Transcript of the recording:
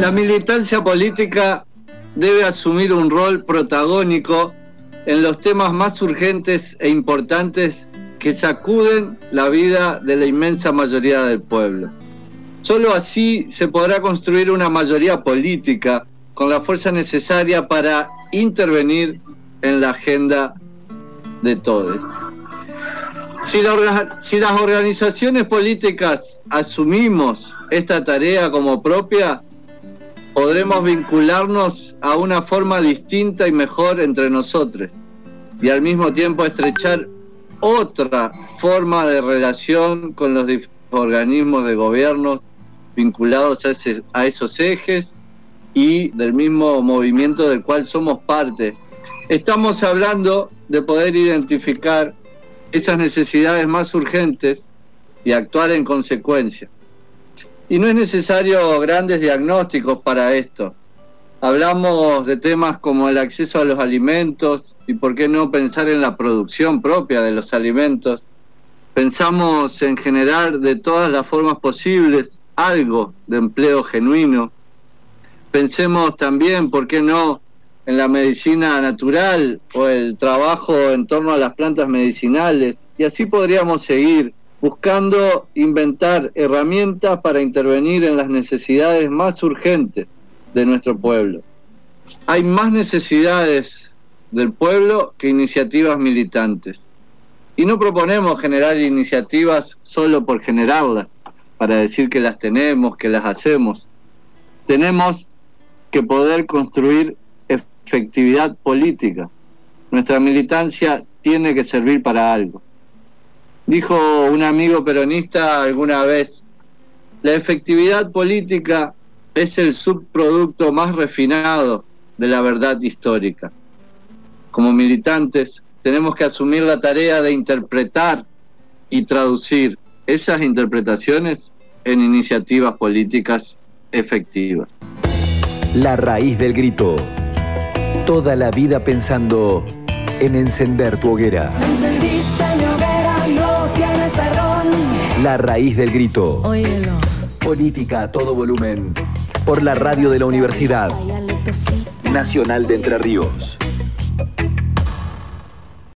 La militancia política debe asumir un rol protagónico en los temas más urgentes e importantes que sacuden la vida de la inmensa mayoría del pueblo. Solo así se podrá construir una mayoría política con la fuerza necesaria para intervenir en la agenda de todos. Si, si, las organizaciones políticas asumimos esta tarea como propia, podremos vincularnos a una forma distinta y mejor entre nosotros y al mismo tiempo estrechar otra forma de relación con los organismos de gobierno vinculados a, a esos ejes y del mismo movimiento del cual somos parte. Estamos hablando de poder identificar esas necesidades más urgentes y actuar en consecuencia. Y no es necesario grandes diagnósticos para esto. Hablamos de temas como el acceso a los alimentos y por qué no pensar en la producción propia de los alimentos. Pensamos en generar de todas las formas posibles algo de empleo genuino. Pensemos también, ¿por qué no?, en la medicina natural o el trabajo en torno a las plantas medicinales. Y así podríamos seguir buscando inventar herramientas para intervenir en las necesidades más urgentes de nuestro pueblo. Hay más necesidades del pueblo que iniciativas militantes. Y no proponemos generar iniciativas solo por generarlas, para decir que las tenemos, que las hacemos. Tenemos que poder construir efectividad política. Nuestra militancia tiene que servir para algo. Dijo un amigo peronista alguna vez, la efectividad política es el subproducto más refinado de la verdad histórica. Como militantes tenemos que asumir la tarea de interpretar y traducir esas interpretaciones en iniciativas políticas efectivas. La raíz del grito. Toda la vida pensando en encender tu hoguera. La raíz del grito. Política a todo volumen. Por la radio de la Universidad Nacional de Entre Ríos.